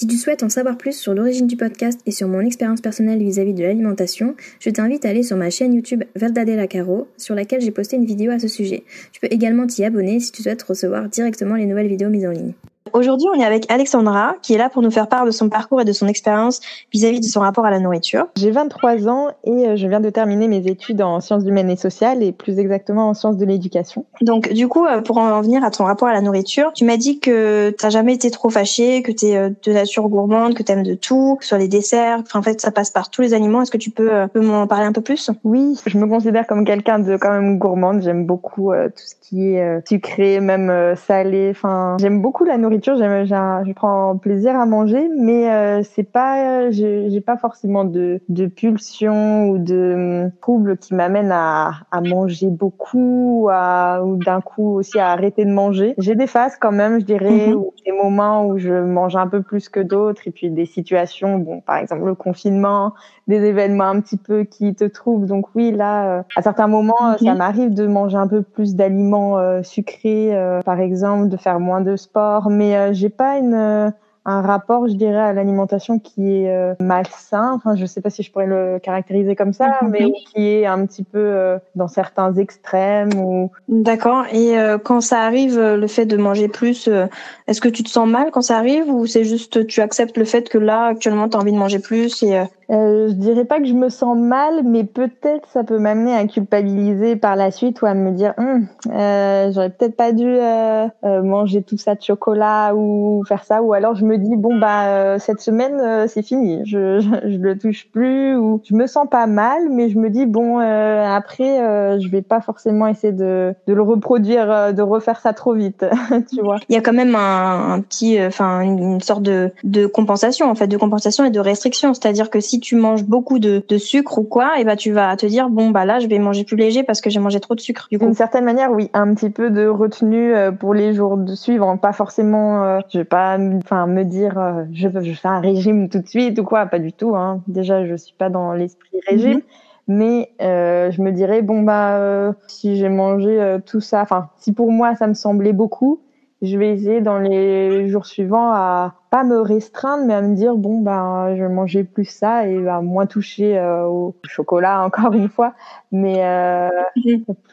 Si tu souhaites en savoir plus sur l'origine du podcast et sur mon expérience personnelle vis-à-vis de l'alimentation, je t'invite à aller sur ma chaîne YouTube Verdadela Caro, sur laquelle j'ai posté une vidéo à ce sujet. Tu peux également t'y abonner si tu souhaites recevoir directement les nouvelles vidéos mises en ligne. Aujourd'hui, on est avec Alexandra, qui est là pour nous faire part de son parcours et de son expérience vis-à-vis de son rapport à la nourriture. J'ai 23 ans et euh, je viens de terminer mes études en sciences humaines et sociales et plus exactement en sciences de l'éducation. Donc, du coup, euh, pour en venir à ton rapport à la nourriture, tu m'as dit que t'as jamais été trop fâchée, que t'es euh, de nature gourmande, que t'aimes de tout, que ce soit les desserts. Enfin, en fait, ça passe par tous les aliments. Est-ce que tu peux, peux m'en parler un peu plus? Oui, je me considère comme quelqu'un de quand même gourmande. J'aime beaucoup tout ce qui est sucré, même salé. Enfin, j'aime beaucoup la nourriture j'aime, je prends plaisir à manger, mais euh, c'est pas, j'ai pas forcément de, de pulsion ou de hum, trouble qui m'amène à, à manger beaucoup à, ou d'un coup aussi à arrêter de manger. J'ai des phases quand même, je dirais, mhm. ou des moments où je mange un peu plus que d'autres, et puis des situations, bon, par exemple le confinement, des événements un petit peu qui te troublent. Donc oui, là, euh, à certains moments, ça m'arrive de manger un peu plus d'aliments euh, sucrés, par exemple, de faire moins de sport, mais euh, j'ai pas une euh, un rapport, je dirais, à l'alimentation qui est euh, malsain. Enfin, je sais pas si je pourrais le caractériser comme ça, mhm. mais qui est un petit peu dans certains extrêmes. Ou... D'accord. Et quand ça arrive, le fait de manger plus, est-ce que tu te sens mal quand ça arrive ou c'est juste tu acceptes le fait que là actuellement tu as envie de manger plus et euh, je dirais pas que je me sens mal, mais peut-être ça peut m'amener à culpabiliser par la suite ou à me dire, hum, euh, j'aurais peut-être pas dû euh, euh, manger tout ça de chocolat ou faire ça, ou alors je me dis bon bah euh, cette semaine c'est fini, je, je, je le touche plus ou je me sens pas mal, mais je me dis bon après je vais pas forcément essayer de, de le reproduire, de refaire ça trop vite, tu vois. Il y a quand même un, un petit, enfin une sorte de, de compensation en fait, de compensation et de restriction, c'est-à-dire que si tu manges beaucoup de, de sucre ou quoi, et bah tu vas te dire bon bah là je vais manger plus léger parce que j'ai mangé trop de sucre. Du D'une certaine manière, oui, un petit peu de retenue euh, pour les jours de suivre, pas forcément. Euh, je vais pas, enfin me dire euh, je veux je fais un régime tout de suite ou quoi, pas du tout. Hein. Déjà, je suis pas dans l'esprit régime. Mhm. mais euh, je me dirais bon bah si j'ai mangé tout ça enfin si pour moi ça me semblait beaucoup je vais essayer dans les jours suivants à pas me restreindre, mais à me dire bon ben je vais manger plus ça et à moins toucher euh, au chocolat encore une fois, mais euh,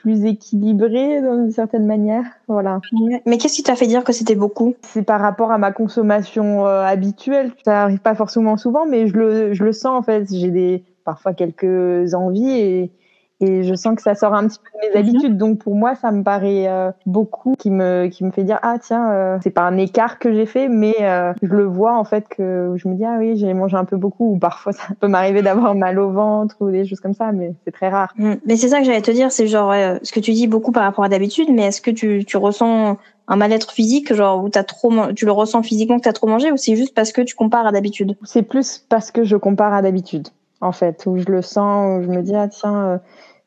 plus équilibré d'une certaine manière, voilà. Mais qu'est-ce qui t'a fait dire que c'était beaucoup? C'est par rapport à ma consommation euh, habituelle. Ça arrive pas forcément souvent, mais je le je le sens en fait. J'ai des parfois quelques envies et et je sens que ça sort un petit peu de mes mhm. habitudes. Donc pour moi ça me paraît euh, beaucoup qui me qui me fait dire ah tiens euh, c'est pas un écart que j'ai fait mais euh, je le vois en fait que je me dis ah oui j'ai mangé un peu beaucoup. Ou parfois ça peut m'arriver d'avoir mal au ventre ou des choses comme ça mais c'est très rare. Mm. mais c'est ça que j'allais te dire c'est genre ce que tu dis beaucoup par rapport à d'habitude mais est-ce que tu tu ressens un mal-être physique, genre où t'as trop, tu le ressens physiquement que t'as trop mangé, ou c'est juste parce que tu compares à d'habitude? C'est plus parce que je compare à d'habitude, en fait, où je le sens, où je me dis ah tiens,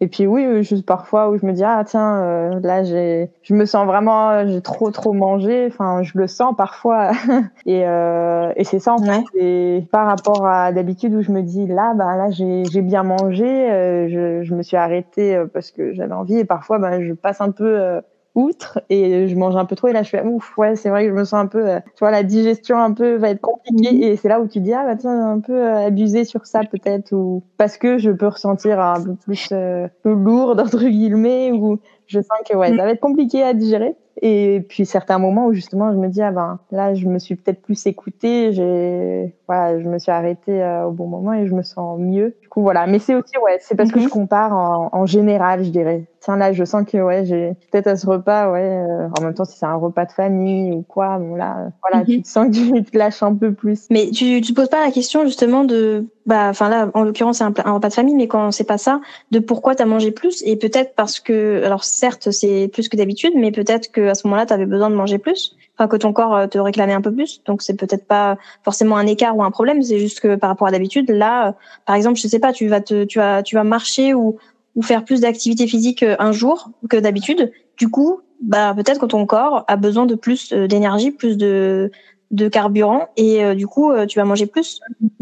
et puis oui, juste parfois où je me dis ah tiens euh, là j'ai je me sens vraiment euh, j'ai trop trop mangé. Enfin je le sens parfois et euh, et c'est ça en fait. Et par rapport à d'habitude où je me dis là bah là j'ai j'ai bien mangé, euh, je je me suis arrêtée parce que j'avais envie et parfois bah je passe un peu outre et je mange un peu trop et là je fais ouf ouais c'est vrai que je me sens un peu euh, tu vois la digestion un peu va être compliquée mhm. et c'est là où tu dis ah bah tiens un peu euh, abusé sur ça peut-être ou parce que je peux ressentir un peu plus euh, lourd entre guillemets ou je sens que ouais mhm. ça va être compliqué à digérer et puis certains moments où justement je me dis ah ben là je me suis peut-être plus écoutée, j'ai voilà, je me suis arrêtée euh, au bon moment et je me sens mieux. Du coup voilà, mais c'est aussi ouais, c'est parce que je mhm. compare en, en, général, je dirais. Tiens là, je sens que ouais, j'ai peut-être à ce repas ouais, euh, en même temps si c'est un repas de famille ou quoi, bon là voilà, tu mhm. te sens que tu te lâches un peu plus. Mais tu tu te poses pas la question justement de bah enfin là en l'occurrence c'est un, un, repas de famille mais quand c'est pas ça, de pourquoi tu as mangé plus et peut-être parce que alors certes, c'est plus que d'habitude mais peut-être que à ce moment-là, tu avais besoin de manger plus, enfin que ton corps euh, te réclamait un peu plus. Donc c'est peut-être pas forcément un écart ou un problème, c'est juste que par rapport à d'habitude, là, euh, par exemple, je sais pas, tu vas te, tu vas, tu vas marcher ou ou faire plus d'activité physique un jour que d'habitude, du coup, bah peut-être que ton corps a besoin de plus d'énergie, plus de de carburant et euh, du coup euh, tu vas manger plus.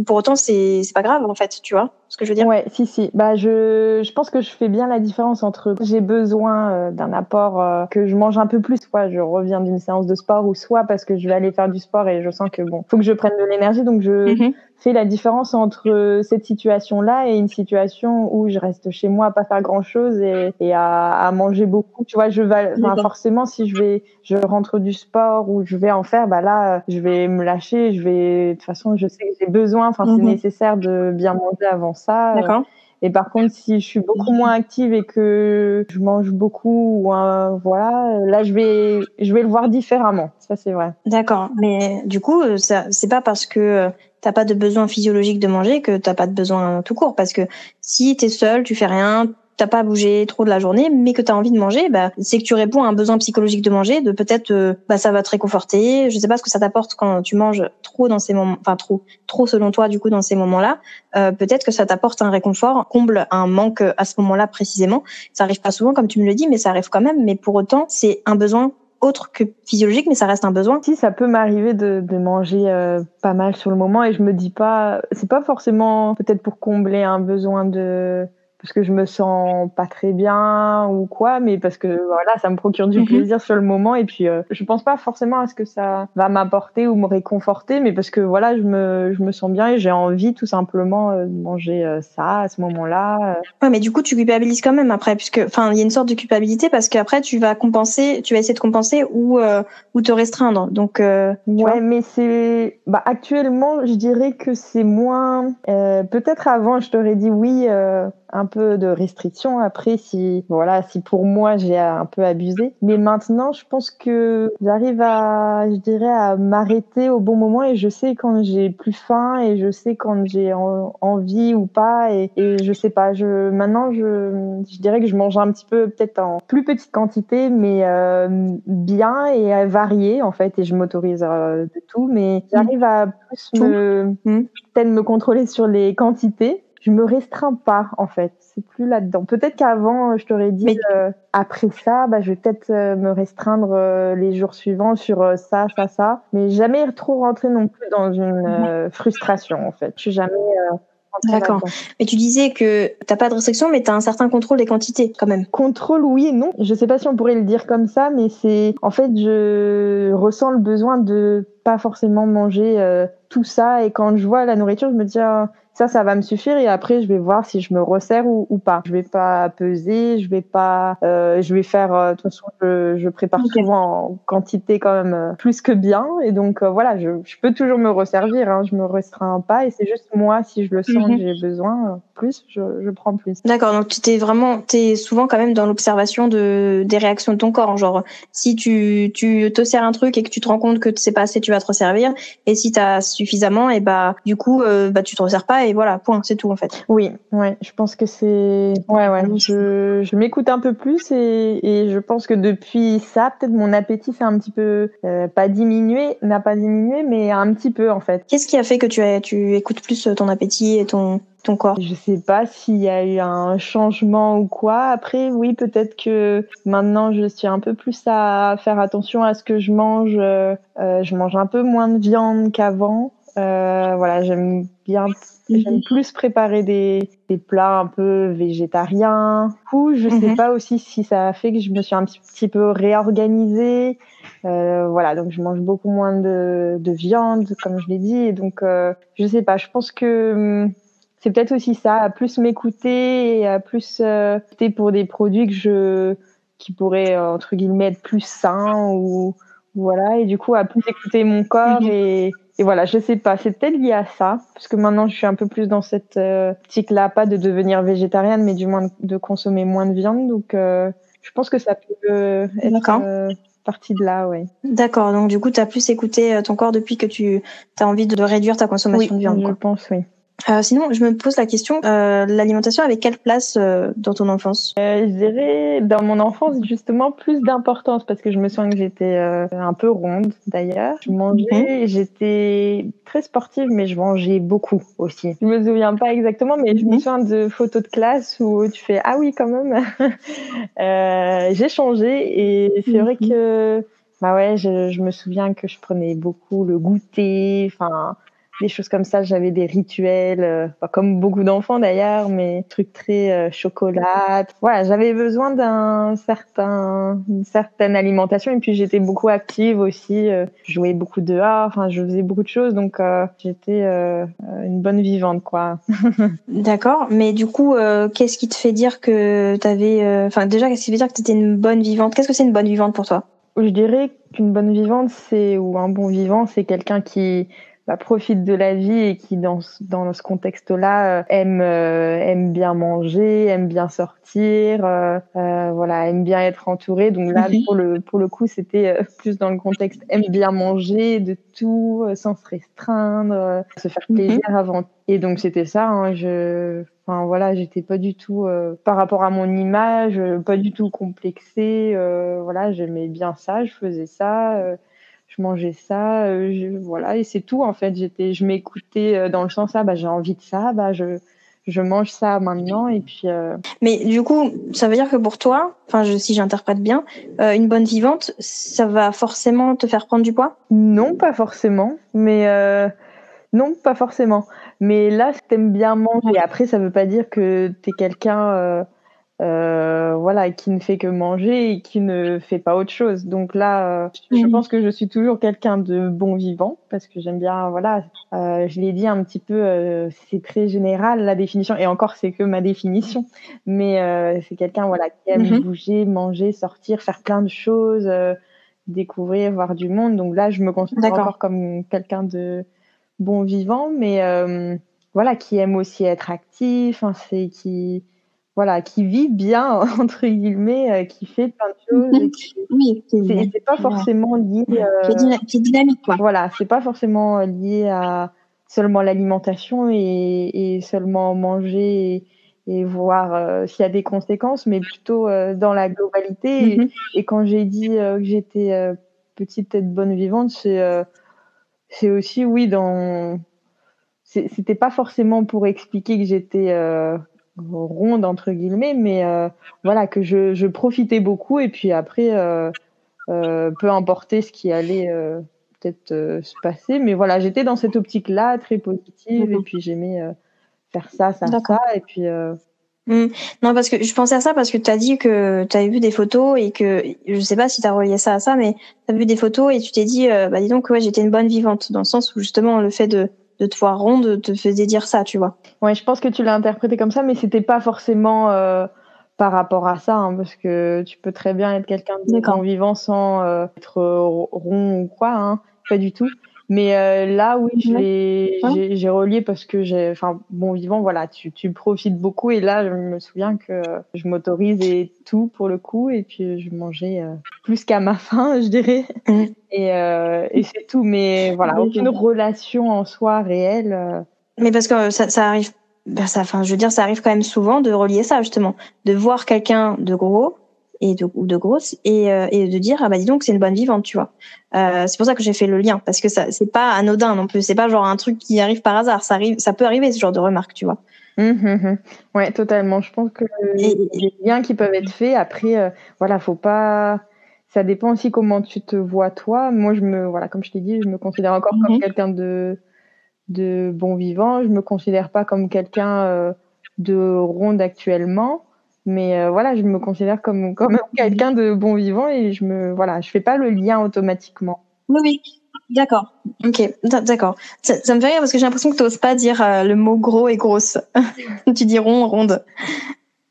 Pour autant c'est c'est pas grave en fait, tu vois ce que je veux dire? Ouais, si si. Bah je je pense que je fais bien la différence entre j'ai besoin euh, d'un apport que je mange un peu plus, soit je reviens d'une séance de sport ou soit parce que je vais aller faire du sport et je sens que bon, faut que je prenne de l'énergie donc je mhm fait la différence entre cette situation-là et une situation où je reste chez moi à pas faire grand-chose et, et à, à, manger beaucoup. Tu vois, je vais forcément si je vais, je rentre du sport ou je vais en faire, bah là, je vais me lâcher. Je vais de toute façon, je sais que j'ai besoin. Enfin, c'est mhm. nécessaire de bien manger avant ça. D'accord. Et par contre, si je suis beaucoup moins active et que je mange beaucoup, ou voilà, là je vais, je vais le voir différemment. Ça c'est vrai. D'accord. Mais du coup, ça, c'est pas parce que t'as pas de besoin physiologique de manger que t'as pas de besoin tout court. Parce que si t'es seul, tu fais rien, t'as pas bougé trop de la journée, mais que t'as envie de manger, bah, c'est que tu réponds à un besoin psychologique de manger, de peut-être, euh, bah, ça va te réconforter. Je sais pas ce que ça t'apporte quand tu manges trop dans ces moments, enfin trop, trop selon toi du coup dans ces moments-là. Euh, peut-être que ça t'apporte un réconfort, comble un manque à ce moment-là précisément. Ça arrive pas souvent comme tu me le dis, mais ça arrive quand même. Mais pour autant, c'est un besoin autre que physiologique, mais ça reste un besoin. Si ça peut m'arriver de, de manger euh, pas mal sur le moment et je me dis pas, c'est pas forcément peut-être pour combler un besoin de parce que je me sens pas très bien ou quoi, mais parce que voilà, ça me procure du mhm. plaisir sur le moment et puis euh, je pense pas forcément à ce que ça va m'apporter ou me réconforter, mais parce que voilà, je me je me sens bien et j'ai envie tout simplement euh, de manger euh, ça à ce moment-là. Ouais, mais du coup tu culpabilises quand même après, puisque enfin il y a une sorte de culpabilité parce qu'après tu vas compenser, tu vas essayer de compenser ou ou te restreindre. Donc ouais, mais c'est bah actuellement je dirais que c'est moins. Peut-être avant je t'aurais dit oui un peu de restrictions après si voilà si pour moi j'ai un peu abusé. Mais maintenant je pense que j'arrive à je dirais à m'arrêter au bon moment et je sais quand j'ai plus faim et je sais quand j'ai envie ou pas et, et, je sais pas. Je maintenant je je dirais que je mange un petit peu peut-être en plus petite quantité mais euh, bien et varié en fait et je m'autorise euh, de tout. Mais j'arrive à plus me mmh. peut-être me contrôler sur les quantités je me restreins pas en fait. C'est plus là-dedans. Peut-être qu'avant, je t'aurais dit euh, après ça, bah, je vais peut-être euh, me restreindre euh, les jours suivants sur ça, ça, ça, mais jamais trop rentrer non plus dans une frustration en fait. Je suis jamais D'accord. Mais tu disais que t'as pas de restriction, mais tu as un certain contrôle des quantités quand même. Contrôle, oui et non. Je sais pas si on pourrait le dire comme ça, mais c'est en fait je ressens le besoin de pas forcément manger tout ça et quand je vois la nourriture, je me dis ah, ça, ça va me suffire et après je vais voir si je me resserre ou, ou pas. Je vais pas peser, je vais pas, euh, je vais faire. Euh, de toute façon, je, je prépare souvent en quantité quand même euh, plus que bien et donc euh, voilà, je, je, peux toujours me resservir. Hein, je me restreins pas et c'est juste moi si je le sens que mhm. j'ai besoin plus, je, je prends plus. D'accord, donc tu t'es vraiment, t'es souvent quand même dans l'observation de des réactions de ton corps. Genre, si tu tu te sers un truc et que tu te rends compte que c'est pas assez, tu vas te resservir. Et si t'as suffisamment, et bah du coup, bah tu te resserres pas et voilà, point, c'est tout en fait. Oui, ouais, je pense que c'est, ouais, ouais, je, je m'écoute un peu plus et, et je pense que depuis ça, peut-être mon appétit s'est un petit peu euh, pas diminué, n'a pas diminué, mais un petit peu en fait. Qu'est-ce qui a fait que tu as, tu écoutes plus ton appétit et ton ton corps? Je sais pas s'il y a eu un changement ou quoi. Après, oui, peut-être que maintenant je suis un peu plus à faire attention à ce que je mange. Euh, euh je mange un peu moins de viande qu'avant. Euh, voilà, j'aime bien, j'aime plus préparer des, des, plats un peu végétariens. Ou je sais mhm. pas aussi si ça a fait que je me suis un petit, peu réorganisée. Euh, voilà, donc je mange beaucoup moins de, de viande, comme je l'ai dit. Et donc, euh, je sais pas, je pense que hum, c'est peut-être aussi ça, à plus m'écouter et à plus euh, pour des produits que je qui pourraient entre guillemets être plus sains ou voilà et du coup à plus écouter mon corps mhm. et et voilà, je sais pas, c'est peut-être lié à ça, parce que maintenant je suis un peu plus dans cette euh, là pas de devenir végétarienne, mais du moins de consommer moins de viande. Donc, euh, je pense que ça peut euh, être euh, partie de là, ouais. D'accord, donc du coup, tu as plus écouté ton corps depuis que tu as envie de, réduire ta consommation de viande. Je pense, oui. Euh, sinon, je me pose la question, euh, l'alimentation avait quelle place euh, dans ton enfance? Euh, Je dirais dans mon enfance justement plus d'importance parce que je me souviens que j'étais euh, un peu ronde d'ailleurs. Je mangeais, j'étais très sportive mais je mangeais beaucoup aussi. Je me souviens pas exactement mais je me souviens de photos de classe où tu fais ah oui quand même. j'ai changé et c'est vrai que bah ouais, je, je me souviens que je prenais beaucoup le goûter, enfin des choses comme ça. J'avais des rituels, euh, comme beaucoup d'enfants d'ailleurs, mais trucs très euh, chocolat. Voilà, j'avais besoin d'un certain, une certaine alimentation et puis j'étais beaucoup active aussi. Euh, je jouais beaucoup dehors, enfin je faisais beaucoup de choses, donc euh, j'étais une bonne vivante quoi. D'accord, mais du coup, qu'est-ce qui te fait dire que t'avais, enfin déjà, qu'est-ce qui fait dire que t'étais une bonne vivante? Qu'est-ce que c'est une bonne vivante pour toi? Je dirais qu'une bonne vivante, c'est ou un bon vivant, c'est quelqu'un qui bah, profite de la vie et qui dans dans ce contexte-là euh, aime euh, aime bien manger, aime bien sortir, euh, voilà, aime bien être entouré. Donc là pour le pour le coup, c'était plus dans le contexte aime bien manger de tout sans se restreindre, se faire mhm. plaisir avant. Et donc c'était ça. Hein, je Enfin voilà, j'étais pas du tout par rapport à mon image, pas du tout complexée. Euh, voilà, j'aimais bien ça, je faisais ça je mangeais ça, euh, voilà, et c'est tout en fait. J'étais, je m'écoutais euh, dans le sens ah bah j'ai envie de ça, bah je je mange ça maintenant et puis. Euh, Mais du coup, ça veut dire que pour toi, enfin je, si j'interprète bien, une bonne vivante, ça va forcément te faire prendre du poids? Non, pas forcément, mais non, pas forcément. Mais là, t'aimes bien manger. Après, ça veut pas dire que t'es quelqu'un euh, voilà, qui ne fait que manger et qui ne fait pas autre chose. Donc là, euh, je mhm. pense que je suis toujours quelqu'un de bon vivant parce que j'aime bien, voilà, euh, je l'ai dit un petit peu, euh, c'est très général la définition et encore c'est que ma définition, mais c'est quelqu'un, voilà, qui aime mhm. bouger, manger, sortir, faire plein de choses, découvrir, voir du monde. Donc là, je me considère encore comme quelqu'un de bon vivant, mais voilà, qui aime aussi être actif, hein, c'est qui voilà, qui vit bien entre guillemets, euh, qui fait plein de choses. Mhm. oui, c'est pas forcément lié. Euh, qui, est dynamique, quoi. Voilà, c'est pas forcément lié à seulement l'alimentation et, et, seulement manger et, voir euh, s'il y a des conséquences, mais plutôt dans la globalité. Mhm. Et, quand j'ai dit que j'étais petite tête bonne vivante, c'est c'est aussi oui dans c'était pas forcément pour expliquer que j'étais ronde entre guillemets, mais euh, voilà que je, je, profitais beaucoup et puis après, euh, euh, peu importe ce qui allait peut-être se passer, mais voilà, j'étais dans cette optique-là très positive et mhm. puis j'aimais faire ça, ça, ça et puis. Mmh. Non, parce que je pensais à ça parce que tu as dit que tu avais vu des photos et que je sais pas si tu as relié ça à ça, mais tu as vu des photos et tu t'es dit, bah dis donc, ouais, j'étais une bonne vivante, dans le sens où justement le fait de de te voir ronde te faisait dire ça, tu vois. Ouais, je pense que tu l'as interprété comme ça, mais c'était pas forcément euh, par rapport à ça, hein, parce que tu peux très bien être quelqu'un de vivant sans euh, être rond ou quoi, hein, pas du tout. Mais euh, là, oui, j'ai relié parce que j'ai, enfin, bon vivant, voilà, tu, tu profites beaucoup. Et là, je me souviens que je m'autorise et tout pour le coup. Et puis, je mangeais euh, plus qu'à ma faim, je dirais. Mm. Et, euh, et c'est tout. Mais voilà, aucune relation en soi réelle. Mais parce que ça, ça arrive, ben ça, enfin, je veux dire, ça arrive quand même souvent de relier ça, justement. De voir quelqu'un de gros et de, ou de grosse et, euh, et de dire ah bah dis donc c'est une bonne vivante tu vois. Euh, c'est pour ça que j'ai fait le lien parce que ça c'est pas anodin non plus. C'est pas genre un truc qui arrive par hasard. Ça arrive ça peut arriver ce genre de remarque tu vois. Mmh, mmh, mmh. ouais totalement. Je pense que et, les liens qui peuvent être faits après euh, voilà faut pas ça dépend aussi comment tu te vois toi. Moi je me voilà comme je t'ai dit je me considère encore comme quelqu'un de de bon vivant. Je me considère pas comme quelqu'un euh, de ronde actuellement mais euh, voilà, je me considère comme même quelqu'un de bon vivant et je me voilà, je fais pas le lien automatiquement. Oui, oui. D'accord. Ok, d'accord. Ça, me fait rire parce que j'ai l'impression que tu n'oses pas dire euh, le mot gros et grosse. tu dis rond, ronde.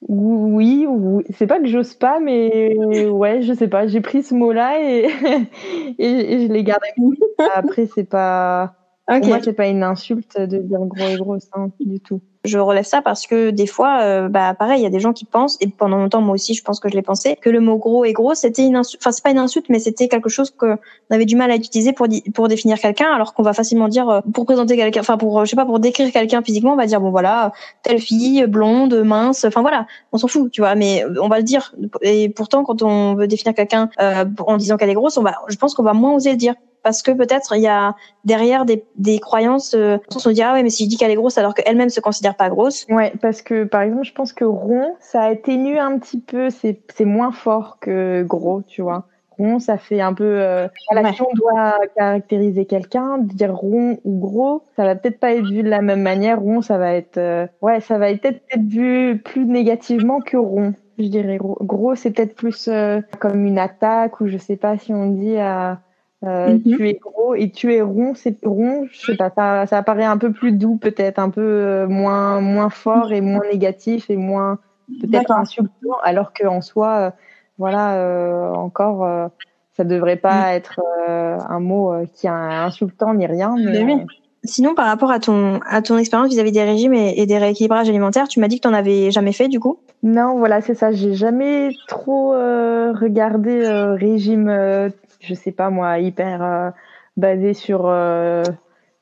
Oui, oui. c'est pas que j'ose pas, mais ouais, je sais pas. J'ai pris ce mot-là et, et, je l'ai gardé. Après, c'est pas. Pour moi, c'est pas une insulte de dire gros et grosse, hein, du tout. Je relève ça parce que des fois, euh, bah pareil, il y a des gens qui pensent, et pendant longtemps moi aussi, je pense que je l'ai pensé, que le mot gros et gros, c'était une insulte, enfin c'est pas une insulte, mais c'était quelque chose qu'on avait du mal à utiliser pour pour définir quelqu'un, alors qu'on va facilement dire euh, pour présenter quelqu'un, enfin pour je sais pas pour décrire quelqu'un physiquement, on va dire bon voilà telle fille blonde, mince, enfin voilà, on s'en fout, tu vois, mais on va le dire. Et pourtant, quand on veut définir quelqu'un euh, en disant qu'elle est grosse, on va, je pense qu'on va moins oser le dire parce que peut-être il y a derrière des, des croyances euh, on se dit ah ouais mais si je dis qu'elle est grosse alors qu'elle-même se considère pas grosse. Ouais parce que par exemple je pense que rond ça atténue un petit peu c'est c'est moins fort que gros tu vois. Rond ça fait un peu euh, voilà, si on doit caractériser quelqu'un dire rond ou gros ça va peut-être pas être vu de la même manière. Rond ça va être euh, ouais ça va être peut-être vu plus négativement que rond je dirais. Gros, c'est peut-être plus euh, comme une attaque ou je sais pas si on dit à euh, mhm. Tu es gros et tu es rond, c'est rond, je sais pas, ça, ça apparaît un peu plus doux peut-être, un peu euh, moins moins fort et moins négatif et moins peut-être insultant, alors qu'en soi, euh, voilà, encore, ça devrait pas mm. être un mot qui est insultant ni rien. Mais, Sinon, par rapport à ton à ton expérience vis-à-vis des régimes et, des rééquilibrages alimentaires, tu m'as dit que tu n'en avais jamais fait du coup? Non, voilà, c'est ça. J'ai jamais trop regardé régime je sais pas moi, hyper euh, basé sur euh,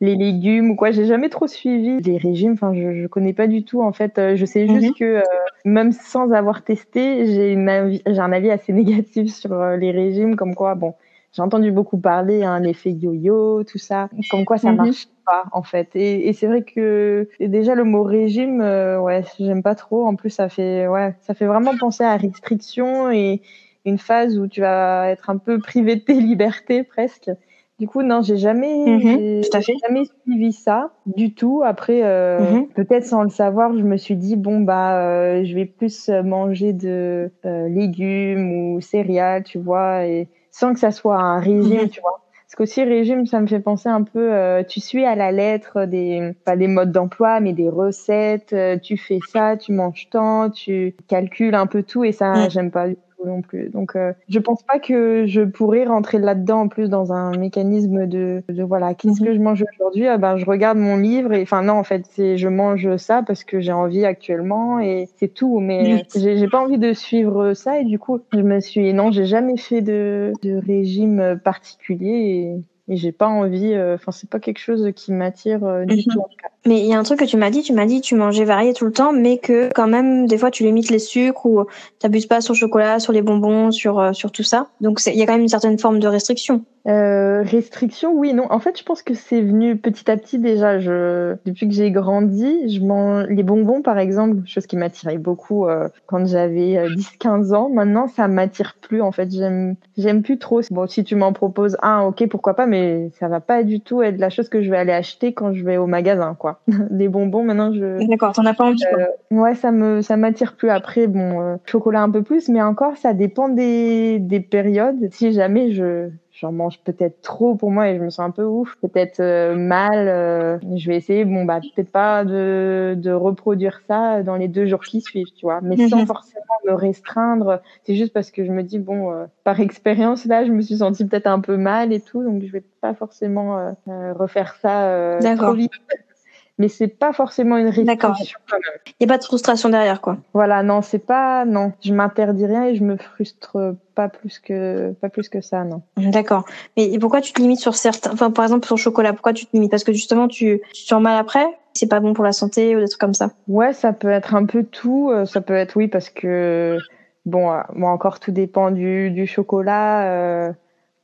les légumes ou quoi. J'ai jamais trop suivi les régimes. Enfin, je, je connais pas du tout. En fait, euh, je sais juste mhm. que même sans avoir testé, j'ai j'ai un avis assez négatif sur les régimes, comme quoi, bon, j'ai entendu beaucoup parler, un hein, l'effet yo-yo, tout ça, comme quoi ça mhm. marche pas en fait. Et, et c'est vrai que déjà le mot régime, ouais, j'aime pas trop. En plus, ça fait, ouais, ça fait vraiment penser à restriction et une phase où tu vas être un peu privé de tes libertés presque. Du coup, non, j'ai jamais, mhm, jamais suivi ça du tout. Après, euh, mhm. peut-être sans le savoir, je me suis dit bon bah, euh, je vais plus manger de euh, légumes ou céréales, tu vois, et sans que ça soit un régime, tu vois. Parce qu'aussi régime, ça me fait penser un peu, tu suis à la lettre des, pas des modes d'emploi, mais des recettes. tu fais ça, tu manges tant, tu calcules un peu tout, et ça, j'aime pas non plus. Donc, euh, je pense pas que je pourrais rentrer là-dedans en plus dans un mécanisme de, de voilà, qu'est-ce mhm. que je mange aujourd'hui? Ah ben, je regarde mon livre et enfin non, en fait, c'est je mange ça parce que j'ai envie actuellement et c'est tout. Mais j'ai pas envie de suivre ça et du coup, je me suis non, j'ai jamais fait de, de régime particulier et et j'ai pas envie euh, enfin c'est pas quelque chose qui m'attire euh, du mhm. tout mais il y a un truc que tu m'as dit tu m'as dit tu mangeais varié tout le temps mais que quand même des fois tu limites les sucres ou t'abuses pas sur le chocolat sur les bonbons sur euh, sur tout ça donc il y a quand même une certaine forme de restriction restriction, oui, non. En fait, je pense que c'est venu petit à petit déjà. Je, depuis que j'ai grandi, je mange les bonbons, par exemple, chose qui m'attirait beaucoup quand j'avais 10-15 euh, ans. Maintenant, ça m'attire plus. En fait, j'aime, j'aime plus trop. Bon, si tu m'en proposes un, ok, pourquoi pas, mais ça va pas du tout être la chose que je vais aller acheter quand je vais au magasin, quoi. les bonbons, maintenant, je. D'accord, t'en as pas envie. Quoi. Euh, ouais, ça me, ça m'attire plus. Après, bon, chocolat un peu plus, mais encore, ça dépend des, des périodes. Si jamais je j'en mange peut-être trop pour moi et je me sens un peu ouf, peut-être euh, mal. Euh, je vais essayer, bon bah peut-être pas de, de reproduire ça dans les deux jours qui suivent, tu vois, mais sans mhm. forcément me restreindre. C'est juste parce que je me dis bon, euh, par expérience là, je me suis sentie peut-être un peu mal et tout, donc je vais pas forcément refaire ça trop vite mais c'est pas forcément une restriction. Il n'y a pas de frustration derrière, quoi. Voilà, non, c'est pas, non, je m'interdis rien et je me frustre pas plus que, pas plus que ça, non. D'accord. Mais pourquoi tu te limites sur certains, enfin, par exemple, sur le chocolat, pourquoi tu te limites? Parce que justement, tu, tu te sens mal après? C'est pas bon pour la santé ou des trucs comme ça? Ouais, ça peut être un peu tout. Euh, ça peut être, oui, parce que, bon, euh, moi encore, tout dépend du, du chocolat. Euh,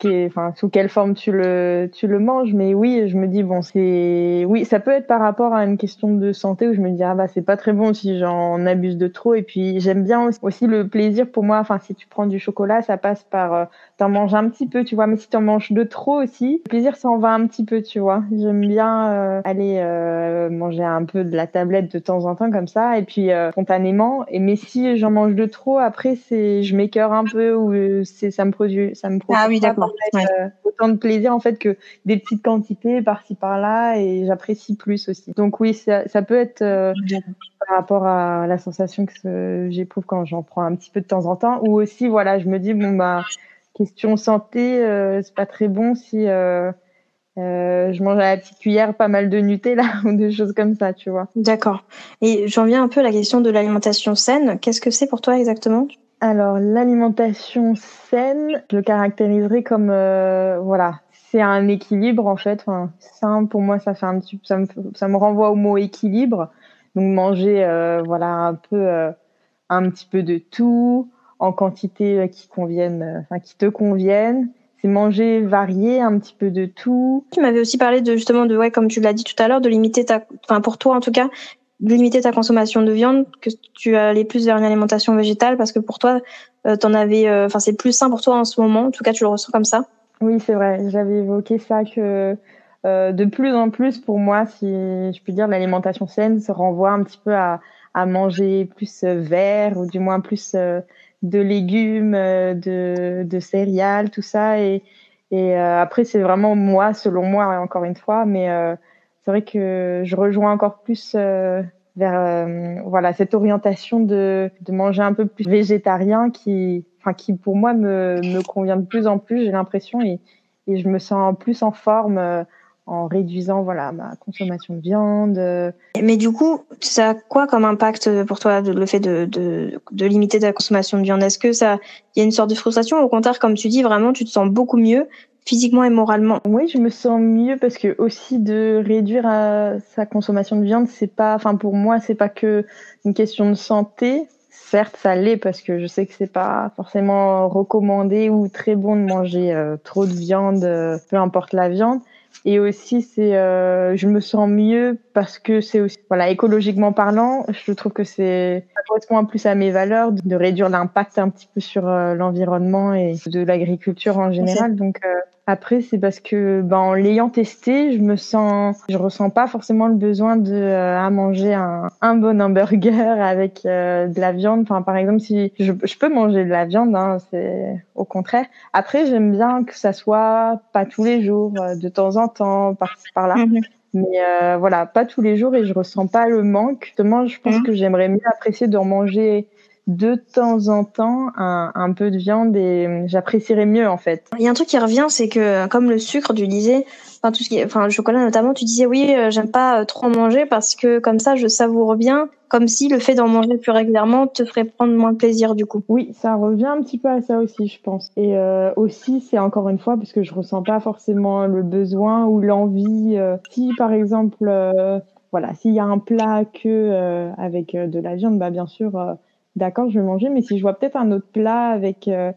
enfin, sous quelle forme tu le, tu le manges. Mais oui, je me dis, bon, c'est, oui, ça peut être par rapport à une question de santé où je me dis, ah bah, c'est pas très bon si j'en abuse de trop. Et puis, j'aime bien aussi, le plaisir pour moi. Enfin, si tu prends du chocolat, ça passe par, euh, t'en manges un petit peu, tu vois. Mais si t'en manges de trop aussi, le plaisir s'en va un petit peu, tu vois. J'aime bien euh, aller euh, manger un peu de la tablette de temps en temps comme ça. Et puis, spontanément. Et mais si j'en mange de trop, après, c'est, je m'écœure un peu ou c'est, ça me produit, ça me produit. Ah oui, d'accord. Euh, autant de plaisir en fait que des petites quantités par-ci par-là et j'apprécie plus aussi. Donc oui, ça, ça peut être euh, par rapport à la sensation que j'éprouve quand j'en prends un petit peu de temps en temps ou aussi voilà, je me dis bon bah question santé, euh, c'est pas très bon si Euh, je mange à la petite cuillère pas mal de Nutella ou des choses comme ça, tu vois. D'accord. Et j'en viens un peu à la question de l'alimentation saine. Qu'est-ce que c'est pour toi exactement? Alors, l'alimentation saine, je le caractériserais comme, euh, voilà, c'est un équilibre en fait. Enfin, sain, pour moi, ça me, renvoie au mot équilibre. Donc manger, euh, voilà, un peu, euh, un petit peu de tout en quantité qui convienne, enfin qui te convienne c'est manger varié, un petit peu de tout. Tu m'avais aussi parlé de justement de ouais, comme tu l'as dit tout à l'heure, de limiter ta, enfin pour toi en tout cas, limiter ta consommation de viande, que tu allais plus vers une alimentation végétale parce que pour toi, euh, t'en avais, euh, enfin c'est plus sain pour toi en ce moment. En tout cas, tu le ressens comme ça. Oui, c'est vrai. J'avais évoqué ça que euh, de plus en plus pour moi, si je puis dire, l'alimentation saine se renvoie un petit peu à, à manger plus vert ou du moins plus de légumes, euh, de, de céréales, tout ça. Et, et euh, après, c'est vraiment moi, selon moi, encore une fois. Mais euh, c'est vrai que je rejoins encore plus vers voilà cette orientation de, de manger un peu plus végétarien qui, enfin, qui pour moi me, me convient de plus en plus. J'ai l'impression et, et je me sens plus en forme en réduisant voilà ma consommation de viande. Mais du coup, ça a quoi comme impact pour toi le fait de, de, de limiter ta consommation de viande? Est-ce que ça il y a une sorte de frustration? Ou au contraire comme tu dis vraiment tu te sens beaucoup mieux physiquement et moralement? Oui, je me sens mieux parce que aussi de réduire sa consommation de viande, c'est pas enfin pour moi, c'est pas que une question de santé. Certes, ça l'est parce que je sais que c'est pas forcément recommandé ou très bon de manger euh, trop de viande, euh, peu importe la viande et aussi, c'est, euh, je me sens mieux parce que c'est aussi, voilà, écologiquement parlant, je trouve que c'est, ça correspond plus à mes valeurs de réduire l'impact un petit peu sur euh, l'environnement et de l'agriculture en général. Donc, euh, après, c'est parce que, ben, en l'ayant testé, je me sens, je ressens pas forcément le besoin de euh, à manger un, un bon hamburger avec de la viande. Enfin, par exemple, si je, je peux manger de la viande, hein, c'est au contraire. Après, j'aime bien que ça soit pas tous les jours, de temps en temps, par par là. Mhm. Mais euh, voilà, pas tous les jours et je ressens pas le manque. Justement, je pense mhm. que j'aimerais mieux apprécier d'en manger de temps en temps un, un peu de viande et j'apprécierais mieux en fait. Il y a un truc qui revient, c'est que comme le sucre, tu disais, enfin tout ce qui est, enfin le chocolat notamment, tu disais oui, euh, j'aime pas euh, trop en manger parce que comme ça je savoure bien, comme si le fait d'en manger plus régulièrement te ferait prendre moins de plaisir du coup. Oui, ça revient un petit peu à ça aussi, je pense. Et euh, aussi, c'est encore une fois parce que je ressens pas forcément le besoin ou l'envie. si par exemple, voilà, s'il y a un plat que avec de la viande, bah bien sûr d'accord, je vais manger, mais si je vois peut-être un autre plat avec euh,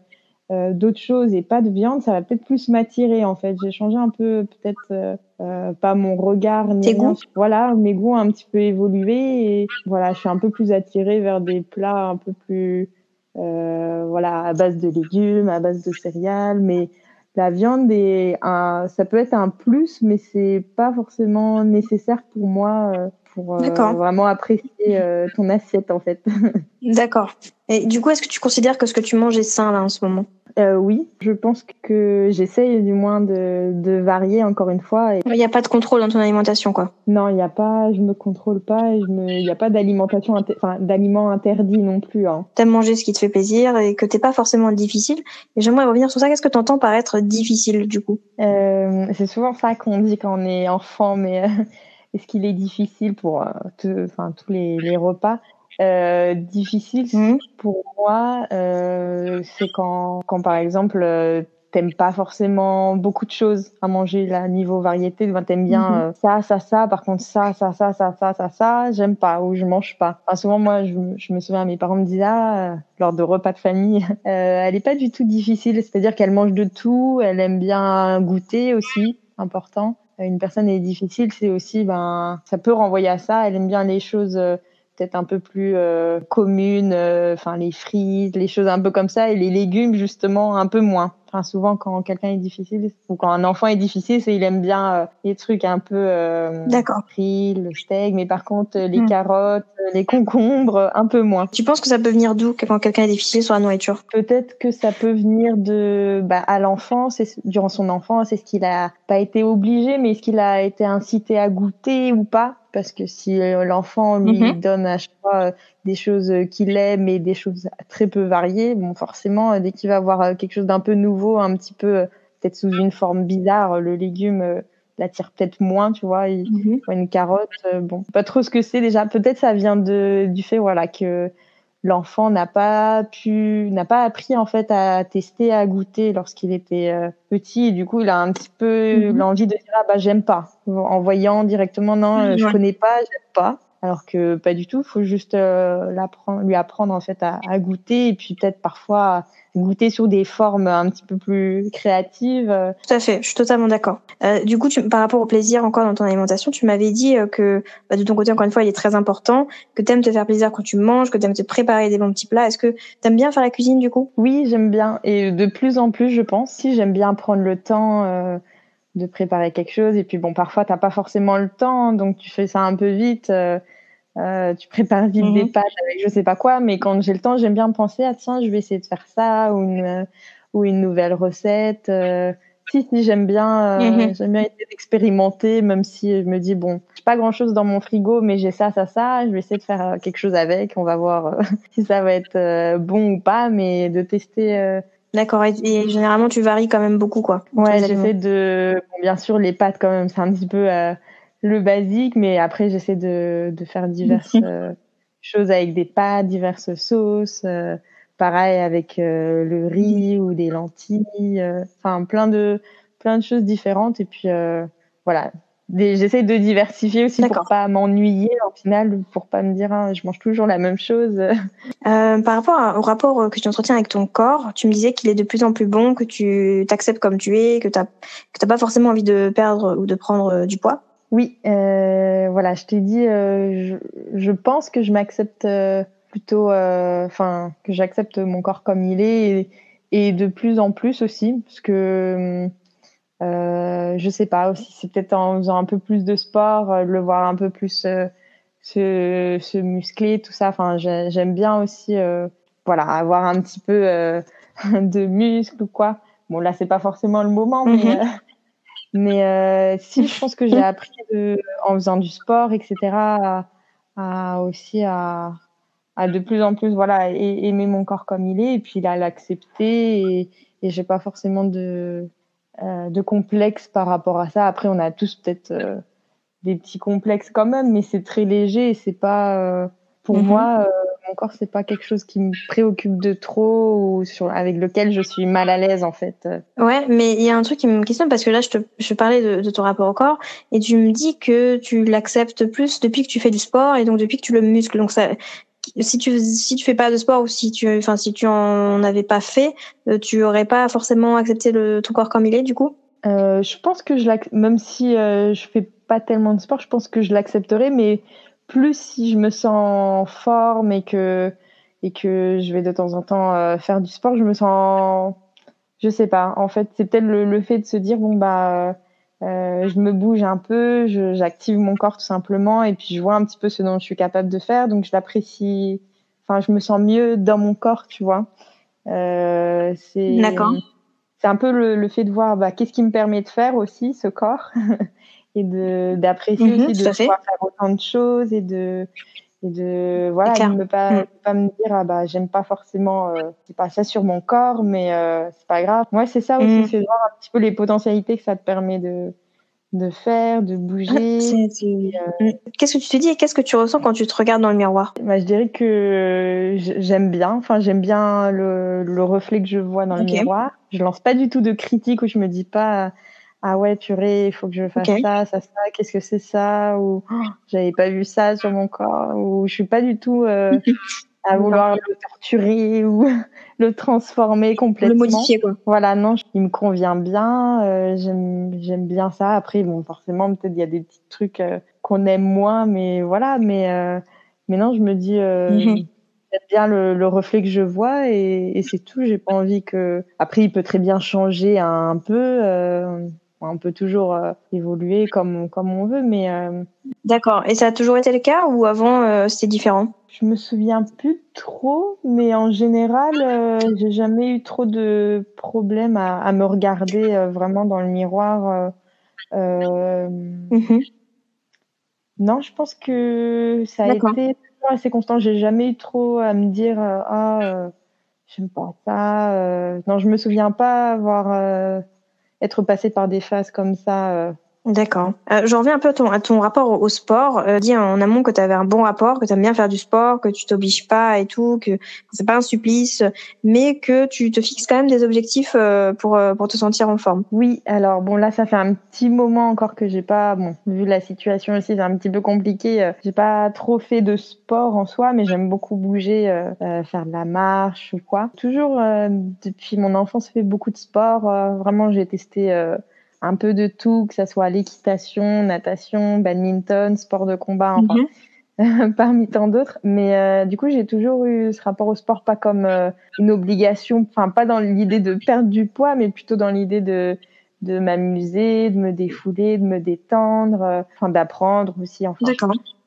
euh, d'autres choses et pas de viande, ça va peut-être plus m'attirer en fait. J'ai changé un peu peut-être euh, euh pas mon regard, ni goûts? Voilà, mes goûts ont un petit peu évolué et voilà, je suis un peu plus attirée vers des plats un peu plus euh, voilà à base de légumes, à base de céréales, mais la viande est un, ça peut être un plus, mais c'est pas forcément nécessaire pour moi pour euh, vraiment apprécier euh, ton assiette en fait. D'accord. Et du coup, est-ce que tu considères que ce que tu manges est sain là en ce moment? Euh, Oui, je pense que j'essaye du moins de, de, varier encore une fois. Il n'y a pas de contrôle dans ton alimentation quoi Non, il n'y a pas, je me contrôle pas me, il n'y a pas d'alimentation, enfin d'aliments interdits non plus. Hein. T'aimes manger ce qui te fait plaisir et que t'es pas forcément difficile. Et j'aimerais revenir sur ça. Qu'est-ce que tu entends par être difficile du coup? C'est souvent ça qu'on dit quand on est enfant, mais est-ce qu'il est difficile pour euh, enfin, tous les, les repas? Euh, difficile mmh. pour moi, euh, c'est quand, quand par exemple euh, t'aimes pas forcément beaucoup de choses à manger là niveau variété, tu t'aimes bien mmh. euh, ça, ça, ça, par contre ça, ça, ça, ça, ça, ça, ça, j'aime pas ou je mange pas. Enfin, souvent moi, je, je, me souviens, mes parents me disaient ah, lors de repas de famille, elle est pas du tout difficile, c'est-à-dire qu'elle mange de tout, elle aime bien goûter aussi, important une personne est difficile, c'est aussi, ben, ça peut renvoyer à ça. Elle aime bien les choses euh, peut-être un peu plus euh, communes, euh, enfin les frites, les choses un peu comme ça, et les légumes justement un peu moins souvent, quand quelqu'un est difficile ou quand un enfant est difficile, c'est il aime bien euh, les trucs un peu euh, D'accord. le steak, mais par contre, les hmm. carottes, les concombres, un peu moins. Tu penses que ça peut venir d'où quand quelqu'un est difficile sur la nourriture? Peut-être que ça peut venir de bah, à l'enfance, durant son enfance, est-ce qu'il a pas été obligé, mais est-ce qu'il a été incité à goûter ou pas? Parce que si euh, l'enfant lui mhm. donne à chaque fois euh, des choses qu'il aime et des choses très peu variées, bon forcément euh, dès qu'il va avoir quelque chose d'un peu nouveau, un petit peu peut-être sous une forme bizarre, le légume l'attire peut-être moins, tu vois. Mhm. Une carotte, bon, pas trop ce que c'est déjà. Peut-être ça vient de du fait, voilà, que l'enfant n'a pas pu, n'a pas appris en fait à tester, à goûter lorsqu'il était euh, petit. Et du coup, il a un petit peu mhm. l'envie de dire ah bah j'aime pas, en voyant directement non, euh, je connais pas, j'aime pas. Alors que pas du tout, faut juste euh, lui apprendre en fait à, à goûter et puis peut-être parfois goûter sur des formes un petit peu plus créatives. Tout à fait, je suis totalement d'accord. Euh, du coup, tu, par rapport au plaisir encore dans ton alimentation, tu m'avais dit euh, que bah, de ton côté, encore une fois, il est très important, que tu aimes te faire plaisir quand tu manges, que tu aimes te préparer des bons petits plats. Est-ce que tu aimes bien faire la cuisine du coup? Oui, j'aime bien. Et de plus en plus, je pense. Si j'aime bien prendre le temps euh, de préparer quelque chose. Et puis bon, parfois, t'as pas forcément le temps, donc tu fais ça un peu vite. Euh, euh, tu prépares vite des mhm. pâtes avec je sais pas quoi, mais quand j'ai le temps, j'aime bien penser à tiens, je vais essayer de faire ça ou une ou une nouvelle recette. Euh, si si, j'aime bien, euh, mhm. j'aime bien essayer d'expérimenter, même si je me dis bon, j'ai pas grand chose dans mon frigo, mais j'ai ça, ça, ça. Je vais essayer de faire quelque chose avec. On va voir si ça va être bon ou pas, mais de tester. D'accord. Et, généralement, tu varies quand même beaucoup, quoi. Ouais, j'essaie de. Bon, bien sûr, les pâtes quand même, c'est un petit peu le basique, mais après j'essaie de, de faire diverses euh, choses avec des pâtes, diverses sauces. Euh, pareil avec euh, le riz ou des lentilles. Enfin, plein de plein de choses différentes. Et puis voilà, j'essaie de diversifier aussi pour pas m'ennuyer au final, pour pas me dire hein, je mange toujours la même chose. Euh, par rapport au rapport que tu entretiens avec ton corps, tu me disais qu'il est de plus en plus bon, que tu t'acceptes comme tu es, que tu n'as pas forcément envie de perdre ou de prendre du poids. Oui, euh, voilà, je t'ai dit, euh, je, je, pense que je m'accepte euh, plutôt, enfin, que j'accepte mon corps comme il est et, et, de plus en plus aussi, parce que je sais pas aussi, c'est peut-être en faisant un peu plus de sport, le voir un peu plus se, se muscler, tout ça. Enfin, j'aime bien aussi, voilà, avoir un petit peu de muscle ou quoi. Bon, là, c'est pas forcément le moment, mais mm-hmm. Mais euh, si, je pense que j'ai appris de, en faisant du sport, etc., à, à aussi à, à, de plus en plus voilà aimer mon corps comme il est et puis à l'accepter et, et j'ai pas forcément de euh, de complexe par rapport à ça. Après, on a tous peut-être euh, des petits complexes quand même, mais c'est très léger et c'est pas euh, pour mm-hmm. moi euh, mon corps, c'est pas quelque chose qui me préoccupe de trop ou sur, avec lequel je suis mal à l'aise en fait. Ouais, mais il y a un truc qui me questionne parce que là, je te je parlais de, de ton rapport au corps et tu me dis que tu l'acceptes plus depuis que tu fais du sport et donc depuis que tu le muscles. Donc ça, si tu si tu fais pas de sport ou si tu enfin si tu en avais pas fait, euh, tu aurais pas forcément accepté le ton corps comme il est du coup? Euh, je pense que je même si euh, je fais pas tellement de sport, je pense que je l'accepterais, mais plus si je me sens en forme et que et que je vais de temps en temps euh, faire du sport, je me sens je sais pas. En fait, c'est peut-être le, le, fait de se dire bon bah euh, je me bouge un peu, j'active mon corps tout simplement et puis je vois un petit peu ce dont je suis capable de faire, donc je l'apprécie. Enfin, je me sens mieux dans mon corps, tu vois. Euh. C'est un peu le, le fait de voir bah, qu'est-ce qui me permet de faire aussi ce corps et de d'apprécier mhm, aussi de pouvoir faire autant de choses et de et de voilà de ne pas mm. pas me dire ah bah j'aime pas forcément euh, c'est pas ça sur mon corps mais euh, c'est pas grave moi c'est ça aussi mm. c'est voir un petit peu les potentialités que ça te permet de de faire, de bouger. Euh, mm. Qu'est-ce que tu te dis et qu'est-ce que tu ressens quand tu te regardes dans le miroir? Bah, Je dirais que j'aime bien, enfin j'aime bien le, le, reflet que je vois dans le miroir. Je lance pas du tout de critique où je me dis pas ah ouais purée il faut que je fasse ça ça ça qu'est-ce que c'est ça ou oh, j'avais pas vu ça sur mon corps ou je suis pas du tout euh, à vouloir le torturer ou le transformer complètement. le modifier quoi. Voilà non il me convient bien euh, j'aime j'aime bien ça. Après bon forcément peut-être il y a des petits trucs euh, qu'on aime moins mais voilà mais mais non je me dis mhm. j'aime bien le, le, reflet que je vois et, et c'est tout. J'ai pas envie que après il peut très bien changer un peu on peut toujours euh, évoluer comme, comme on veut, mais. Euh, D'accord. Et ça a toujours été le cas ou avant euh, c'était différent? Je me souviens plus trop, mais en général, j'ai jamais eu trop de problèmes à, à me regarder vraiment dans le miroir. Mhm. Non, je pense que ça a été assez constant. J'ai jamais eu trop à me dire ah j'aime pas ça. non, je me souviens pas avoir être passé par des phases comme ça, euh, D'accord. Euh, je reviens un peu à ton, à ton rapport au sport. Euh, dis en amont que tu avais un bon rapport, que tu aimes bien faire du sport, que tu t'obliges pas et tout, que c'est pas un supplice, mais que tu te fixes quand même des objectifs euh, pour euh, pour te sentir en forme. Oui, alors bon là ça fait un petit moment encore que j'ai pas bon vu la situation aussi c'est un petit peu compliqué. Euh, j'ai pas trop fait de sport en soi, mais j'aime beaucoup bouger, faire de la marche ou quoi. Toujours depuis mon enfance fait beaucoup de sport. vraiment j'ai testé un peu de tout, que ça soit l'équitation, natation, badminton, sport de combat, enfin, mhm. parmi tant d'autres. Mais euh, du coup, j'ai toujours eu ce rapport au sport pas comme euh, une obligation, enfin pas dans l'idée de perdre du poids, mais plutôt dans l'idée de de m'amuser, de me défouler, de me détendre, euh, d'apprendre aussi. Enfin.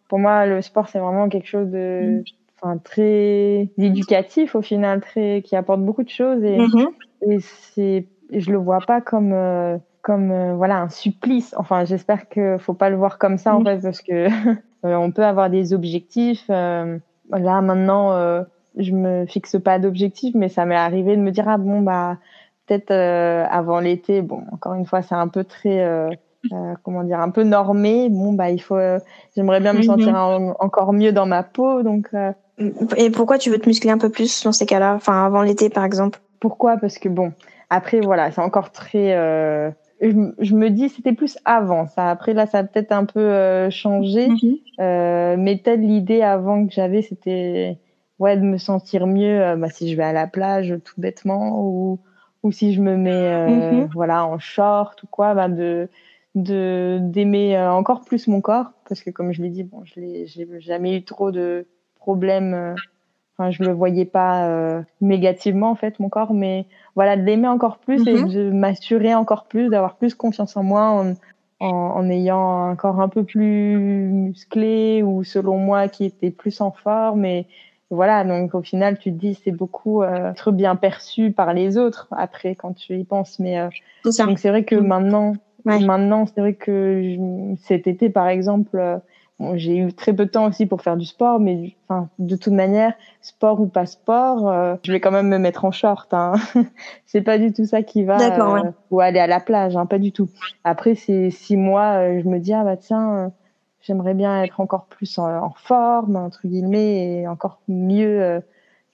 Pour moi, le sport c'est vraiment quelque chose de, enfin très éducatif au final, très qui apporte beaucoup de choses et, et c'est, je le vois pas comme comme euh, voilà un supplice. Enfin, j'espère que faut pas le voir comme ça en fait parce que euh, on peut avoir des objectifs. Euh, là maintenant, je me fixe pas d'objectifs, mais ça m'est arrivé de me dire ah bon bah peut-être avant l'été. Bon, encore une fois, c'est un peu très comment dire un peu normé. Bon bah il faut. J'aimerais bien me sentir encore mieux dans ma peau, donc. Et pourquoi tu veux te muscler un peu plus dans ces cas-là, enfin avant l'été par exemple Pourquoi? Parce que bon, après voilà, c'est encore très je, me dis c'était plus avant ça. Après là, ça a peut-être un peu euh, changé, mhm. euh, mais peut-être l'idée avant que j'avais, c'était ouais de me sentir mieux. Euh, bah, si je vais à la plage, tout bêtement, ou ou si je me mets euh, mhm. voilà en short ou quoi, bah, de de d'aimer encore plus mon corps parce que comme je l'ai dit, bon, je l'ai j'ai jamais eu trop de problèmes Enfin, je le voyais pas euh, négativement en fait mon corps, mais voilà de l'aimer encore plus et mhm. de m'assurer encore plus, d'avoir plus confiance en moi en, en, en, ayant un corps un peu plus musclé ou selon moi qui était plus en forme. Et voilà, donc au final tu te dis c'est beaucoup euh, être bien perçu par les autres après quand tu y penses. Mais euh, donc c'est vrai que mhm. maintenant, maintenant c'est vrai que cet été par exemple j'ai eu très peu de temps aussi pour faire du sport, mais enfin, de toute manière, sport ou pas sport, euh, je vais quand même me mettre en short. Hein. c'est pas du tout ça qui va. Euh, ou aller à la plage, hein, pas du tout. Après, c'est six mois, euh, je me dis ah bah tiens, j'aimerais bien être encore plus en, forme entre guillemets et encore mieux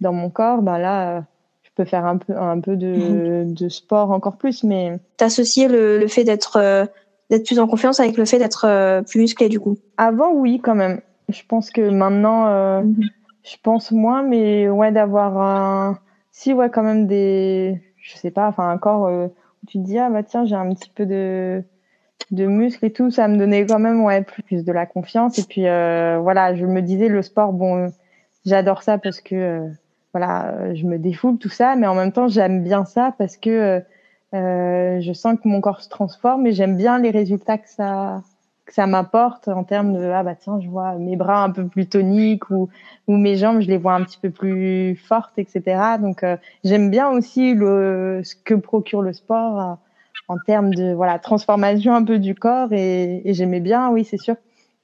dans mon corps. Ben là, je peux faire un peu un peu de, mhm. de sport encore plus, mais. T'associer le, le fait d'être d'être plus en confiance avec le fait d'être euh, plus musclé du coup Avant, oui, quand même. Je pense que maintenant, euh, mhm. je pense moins, mais ouais, d'avoir un. Si, ouais, quand même des. Je sais pas, enfin, un corps euh, où tu te dis, ah bah tiens, j'ai un petit peu de de muscles et tout, ça me donnait quand même ouais plus de la confiance et puis voilà, je me disais le sport bon j'adore ça parce que voilà, je me défoule tout ça mais en même temps, j'aime bien ça parce que euh, je sens que mon corps se transforme et j'aime bien les résultats que ça que ça m'apporte en termes de ah bah tiens je vois mes bras un peu plus toniques ou ou mes jambes je les vois un petit peu plus fortes etc donc euh, j'aime bien aussi le ce que procure le sport euh, en termes de voilà transformation un peu du corps et, et j'aimais bien oui c'est sûr.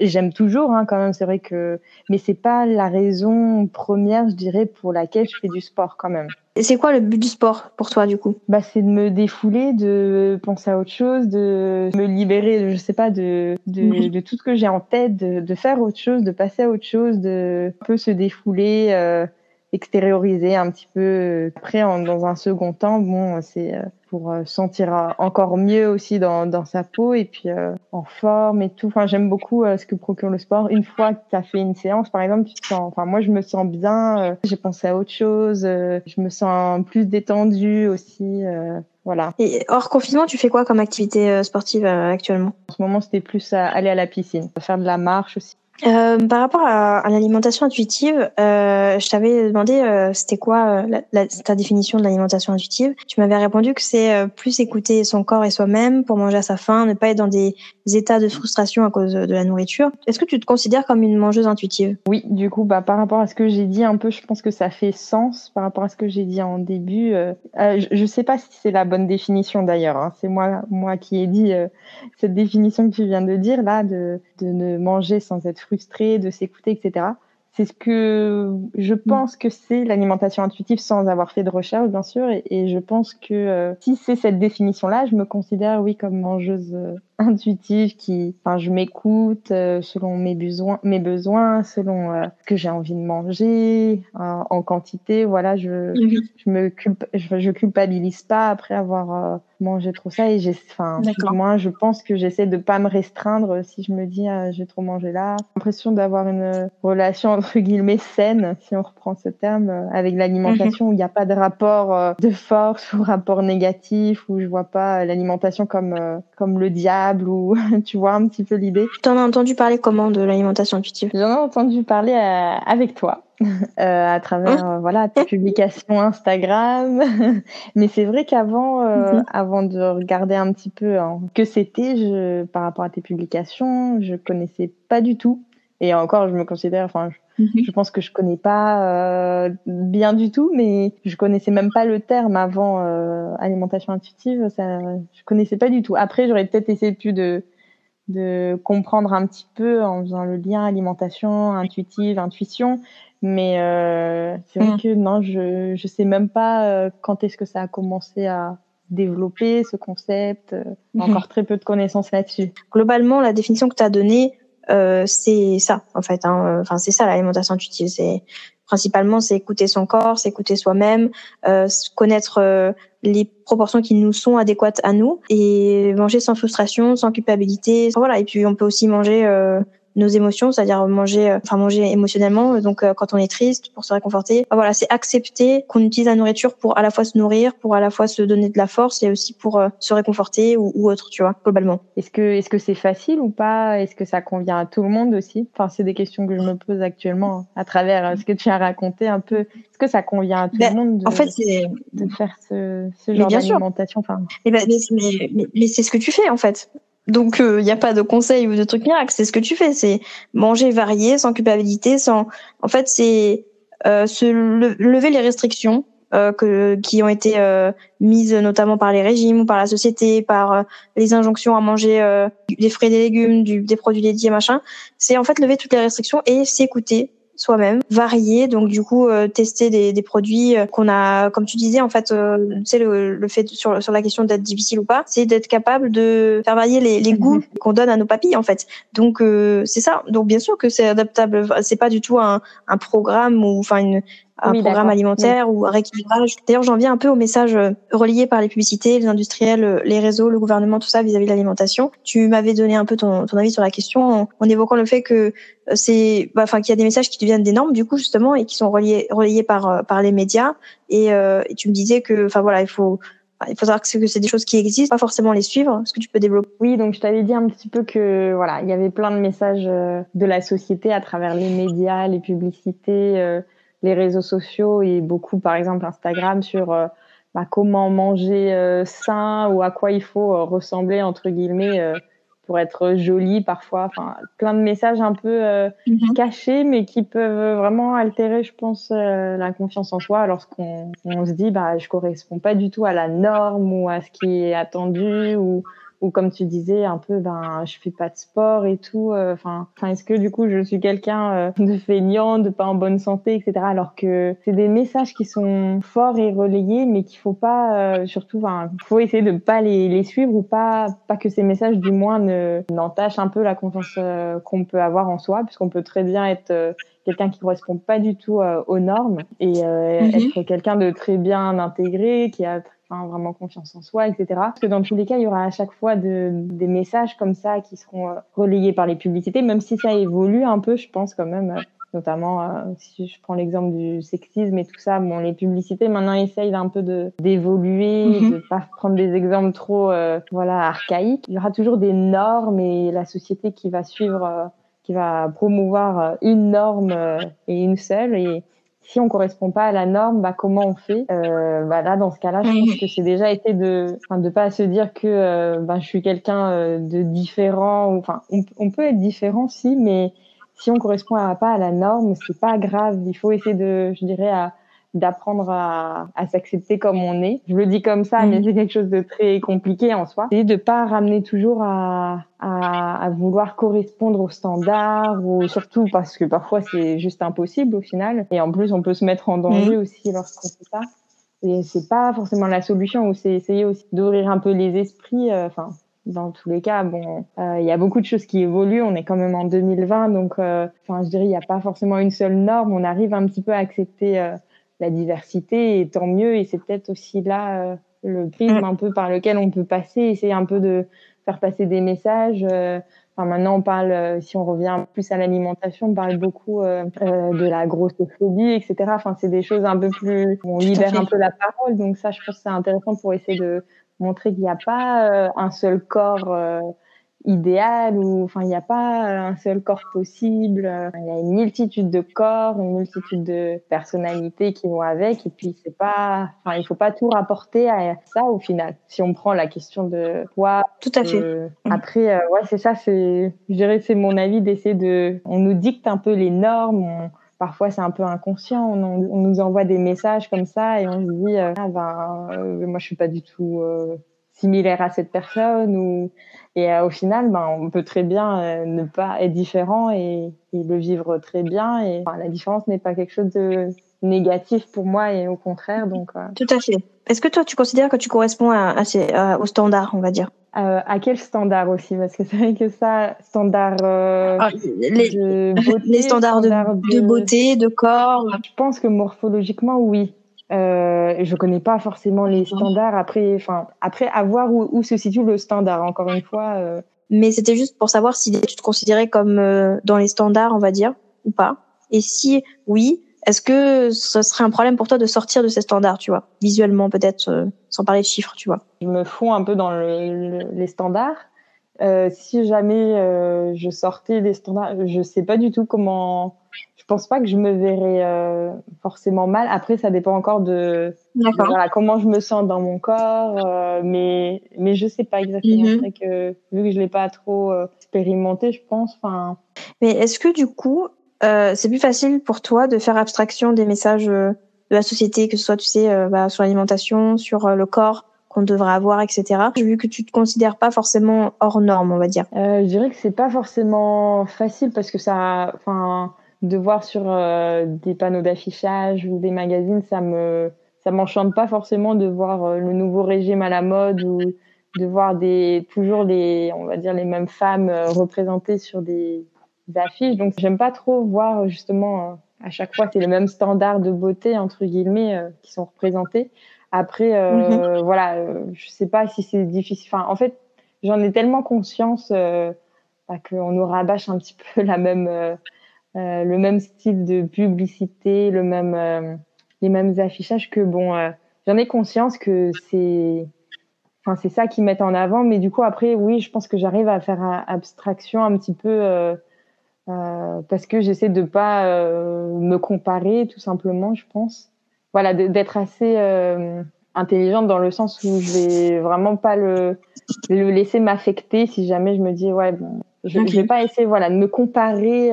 Et j'aime toujours hein, quand même c'est vrai que mais c'est pas la raison première je dirais pour laquelle je fais du sport quand même c'est quoi le but du sport pour toi du coup? Bah c'est de me défouler, de penser à autre chose, de me libérer, je sais pas, de de, de tout ce que j'ai en tête, de, de, faire autre chose, de passer à autre chose, de un peu se défouler, euh, extérioriser un petit peu. Après, en, dans un second temps, bon, c'est euh, pour euh, sentir encore mieux aussi dans, dans sa peau et puis euh, en forme et tout. Enfin, j'aime beaucoup ce que procure le sport. Une fois que tu as fait une séance, par exemple, tu te sens, enfin, moi, je me sens bien, j'ai pensé à autre chose, je me sens plus détendue aussi. Voilà. Et hors confinement, tu fais quoi comme activité sportive actuellement? En ce moment, c'était plus aller à la piscine, faire de la marche aussi. Euh, par rapport à, l'alimentation intuitive, euh, je t'avais demandé euh, c'était quoi euh, la, ta définition de l'alimentation intuitive. Tu m'avais répondu que c'est euh, plus écouter son corps et soi-même pour manger à sa faim, ne pas être dans des états de frustration à cause de la nourriture. Est-ce que tu te considères comme une mangeuse intuitive? Oui, du coup, bah, par rapport à ce que j'ai dit un peu, je pense que ça fait sens par rapport à ce que j'ai dit en début. je ne sais pas si c'est la bonne définition d'ailleurs. Hein. C'est moi, moi qui ai dit cette définition que tu viens de dire là, de, de ne manger sans être frustré, de s'écouter, etc. C'est ce que je mm. pense que c'est l'alimentation intuitive sans avoir fait de recherche, bien sûr. Et, je pense que euh, si c'est cette définition-là, je me considère, oui, comme mangeuse euh, intuitive qui, enfin, je m'écoute selon mes besoins, mes besoins, selon ce que j'ai envie de manger, en quantité. Voilà, je, je me culp, je, je, culpabilise pas après avoir manger trop ça et j'ai enfin moi je pense que j'essaie de pas me restreindre si je me dis ah, j'ai trop mangé là l'impression d'avoir une relation entre guillemets saine si on reprend ce terme euh, avec l'alimentation où il n'y a pas de rapport euh, de force ou rapport négatif où je vois pas l'alimentation comme euh, comme le diable ou tu vois un petit peu l'idée tu en as entendu parler comment de l'alimentation intuitive? J'en ai entendu parler avec toi euh, à travers hein? euh, voilà tes publications Instagram. Mais c'est vrai qu'avant, euh, mhm. avant de regarder un petit peu hein, que c'était, je, par rapport à tes publications, je connaissais pas du tout. Et encore, je me considère, enfin, je, mhm. je pense que je connais pas bien du tout, mais je connaissais même pas le terme avant alimentation intuitive. Ça, je connaissais pas du tout. Après, j'aurais peut-être essayé plus de de comprendre un petit peu en faisant le lien alimentation intuitive, intuition, mais euh, c'est vrai mm. que non, je je sais même pas euh, quand est-ce que ça a commencé à développer ce concept. Euh, mm-hmm. Encore très peu de connaissances là-dessus. Globalement, la définition que tu as donnée, euh, c'est ça en fait. Hein. Enfin, c'est ça l'alimentation intuitive. C'est principalement c'est écouter son corps, c'est écouter soi-même, euh, connaître les proportions qui nous sont adéquates à nous et manger sans frustration, sans culpabilité. Voilà. Et puis on peut aussi manger nos émotions, c'est-à-dire manger, euh, enfin manger émotionnellement. Donc euh, quand on est triste, pour se réconforter, voilà, c'est accepter qu'on utilise la nourriture pour à la fois se nourrir, pour à la fois se donner de la force et aussi pour euh, se réconforter ou, ou, autre, tu vois, globalement. Est-ce que est-ce que c'est facile ou pas? Est-ce que ça convient à tout le monde aussi? Enfin, c'est des questions que je me pose actuellement à travers ce que tu as raconté un peu. Est-ce que ça convient à tout le ben, monde de, en fait, c'est de faire ce, ce genre d'alimentation? Enfin, eh ben, mais, mais, mais c'est ce que tu fais en fait. Donc il euh, n'y a pas de conseil ou de truc miracle, c'est ce que tu fais, c'est manger varié, sans culpabilité, sans. En fait, c'est euh, se lever les restrictions euh, que qui ont été euh, mises notamment par les régimes ou par la société, par les injonctions à manger des fruits et des légumes, du, des produits laitiers, machin. C'est en fait lever toutes les restrictions et s'écouter soi-même, varier, donc du coup euh, tester des, des produits euh, qu'on a, comme tu disais en fait, euh, tu sais le, le fait sur, sur la question d'être difficile ou pas, c'est d'être capable de faire varier les, les goûts mhm. qu'on donne à nos papilles en fait. Donc c'est ça. Donc bien sûr que c'est adaptable. C'est pas du tout un, un programme ou enfin une un programme alimentaire ou un rééquilibrage. D'ailleurs, j'en viens un peu au message euh, relié par les publicités, les industriels, euh, les réseaux, le gouvernement, tout ça vis-à-vis de l'alimentation. Tu m'avais donné un peu ton, ton, avis sur la question en, évoquant le fait que euh, c'est, bah, enfin, qu'il y a des messages qui deviennent des normes du coup justement et qui sont reliés, relayés par par les médias. Et, et tu me disais que, enfin voilà, il faut il faut savoir que c'est des choses qui existent, pas forcément les suivre. Est-ce que tu peux développer? Oui, donc je t'avais dit un petit peu que voilà, il y avait plein de messages de la société à travers les médias, les publicités, les réseaux sociaux et beaucoup, par exemple, Instagram sur euh, bah, comment manger euh, sain ou à quoi il faut euh, ressembler, entre guillemets, pour être joli parfois. Enfin, plein de messages un peu mhm. cachés, mais qui peuvent vraiment altérer, je pense, la confiance en soi lorsqu'on on se dit, bah, je correspond pas du tout à la norme ou à ce qui est attendu ou ou comme tu disais un peu ben je fais pas de sport et tout euh, enfin enfin est-ce que du coup je suis quelqu'un euh, de feignant de pas en bonne santé etc alors que c'est des messages qui sont forts et relayés mais qu'il faut pas euh, surtout enfin faut essayer de pas les, les suivre ou pas pas que ces messages du moins ne n'entachent un peu la confiance qu'on peut avoir en soi puisqu'on peut très bien être quelqu'un qui correspond pas du tout aux normes et mm-hmm. être quelqu'un de très bien intégré qui a vraiment confiance en soi, etc. Parce que dans tous les cas, il y aura à chaque fois de, des messages comme ça qui seront euh, relayés par les publicités, même si ça évolue un peu, je pense quand même. Euh, notamment euh, si je prends l'exemple du sexisme et tout ça, bon, les publicités maintenant essayent un peu de d'évoluer, mm-hmm. de pas prendre des exemples trop voilà archaïques. Il y aura toujours des normes et la société qui va suivre, qui va promouvoir une norme et une seule et si on correspond pas à la norme, bah comment on fait? Euh, bah Là, dans ce cas-là, je pense que c'est déjà été de, de pas se dire que euh, bah, je suis quelqu'un euh, de différent. Enfin, on, on, peut être différent, si, mais si on correspond pas à la norme, c'est pas grave. Il faut essayer de, je dirais, à d'apprendre à, à s'accepter comme on est. Je le dis comme ça, mais mm. c'est quelque chose de très compliqué en soi. C'est de pas ramener toujours à, à, à, vouloir correspondre aux standards ou surtout parce que parfois c'est juste impossible au final. Et en plus, on peut se mettre en danger mm. aussi lorsqu'on fait ça. Et c'est pas forcément la solution ou c'est essayer aussi d'ouvrir un peu les esprits. Euh, enfin, dans tous les cas, bon, euh, il y a beaucoup de choses qui évoluent. On est quand même en 2020, donc, euh, enfin, je dirais, il n'y a pas forcément une seule norme. On arrive un petit peu à accepter euh, la diversité, et tant mieux. Et c'est peut-être aussi là le prisme mm. un peu par lequel on peut passer, essayer un peu de faire passer des messages. Enfin, maintenant, on parle, si on revient plus à l'alimentation, on parle beaucoup de la grossophobie, etc. Enfin, c'est des choses un peu plus, on libère un peu la parole. Donc ça, je pense que c'est intéressant pour essayer de montrer qu'il n'y a pas euh, un seul corps euh, idéal ou enfin il n'y a pas un seul corps possible. Il y a une multitude de corps une multitude de personnalités qui vont avec et puis c'est pas enfin il faut pas tout rapporter à ça au final si on prend la question de poids tout à fait. Après euh, ouais c'est ça c'est je dirais c'est mon avis d'essayer de on nous dicte un peu les normes parfois c'est un peu inconscient. On, nous envoie des messages comme ça et on se dit euh, ah ben euh, moi je suis pas du tout euh, similaire à cette personne ou et au final ben on peut très bien ne pas être différent et, le vivre très bien et la différence n'est pas quelque chose de négatif pour moi et au contraire donc tout à fait est-ce que toi tu considères que tu corresponds à, à, au standard on va dire? Euh, à quel standard aussi? Parce que c'est vrai que ça, standard euh, ah, les, de beauté, les standards de, beauté, de corps. Je pense que morphologiquement, oui. Euh, je connais pas forcément les standards. Après, enfin, après, à voir où, où, se situe le standard. Encore une fois. Euh. Mais c'était juste pour savoir si tu te considérais comme euh, dans les standards, on va dire, ou pas. Et si oui, est-ce que ce serait un problème pour toi de sortir de ces standards, tu vois, visuellement peut-être, euh, sans parler de chiffres, tu vois? Je me fonds un peu dans les standards. Euh, si jamais euh, je sortais des standards, je sais pas du tout comment. Je pense pas que je me verrais euh, forcément mal. Après, ça dépend encore de, voilà, comment je me sens dans mon corps, euh, mais mais je sais pas exactement. Mm que vu que je l'ai pas trop expérimenté, je pense. Enfin. Mais est-ce que du coup, euh, c'est plus facile pour toi de faire abstraction des messages euh, de la société, que ce soit, tu sais, euh, bah, sur l'alimentation, sur le corps qu'on devrait avoir, etc. Vu que tu te considères pas forcément hors norme, on va dire? je dirais que c'est pas forcément facile parce que ça, enfin, de voir sur des panneaux d'affichage ou des magazines, ça me, ça m'enchante pas forcément de voir le nouveau régime à la mode ou de voir des toujours les, on va dire les mêmes femmes représentées sur des affiches. Donc, j'aime pas trop voir justement euh, à chaque fois c'est les mêmes standards de beauté entre guillemets euh, qui sont représentés. Après, euh, mhm. voilà, je sais pas si c'est difficile. Enfin, en fait, j'en ai tellement conscience bah, qu'on nous rabâche un petit peu la même, le même style de publicité, le même, les mêmes affichages que bon, j'en ai conscience que c'est Enfin, c'est ça qu'ils mettent en avant, mais du coup après, oui, je pense que j'arrive à faire abstraction un petit peu euh, parce que j'essaie de pas euh, me comparer tout simplement, je pense. Voilà, d'être assez euh, intelligente dans le sens où je vais vraiment pas le, le laisser m'affecter si jamais je me dis ouais bon, je, je vais pas essayer voilà de me comparer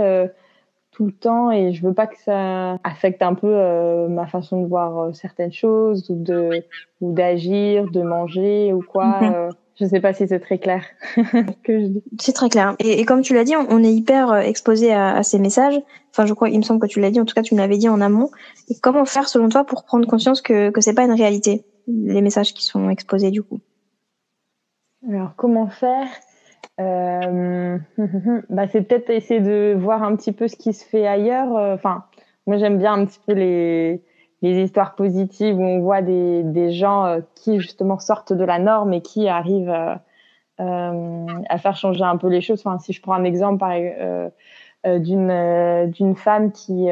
tout le temps et je veux pas que ça affecte un peu ma façon de voir certaines choses ou de ou d'agir, de manger ou quoi. Mhm. Je ne sais pas si c'est très clair je. C'est très clair. Et, comme tu l'as dit, on, est hyper euh, exposé à, ces messages. Enfin, je crois, il me semble que tu l'as dit. En tout cas, tu me l'avais dit en amont. Et comment faire, selon toi, pour prendre conscience que que c'est pas une réalité les messages qui sont exposés du coup? Alors, comment faire? Euh... bah, c'est peut-être essayer de voir un petit peu ce qui se fait ailleurs. Enfin, moi, j'aime bien un petit peu les les histoires positives où on voit des, des gens euh, qui justement sortent de la norme et qui arrivent euh, euh, à faire changer un peu les choses. Enfin, si je prends un exemple euh, d'une d'une femme qui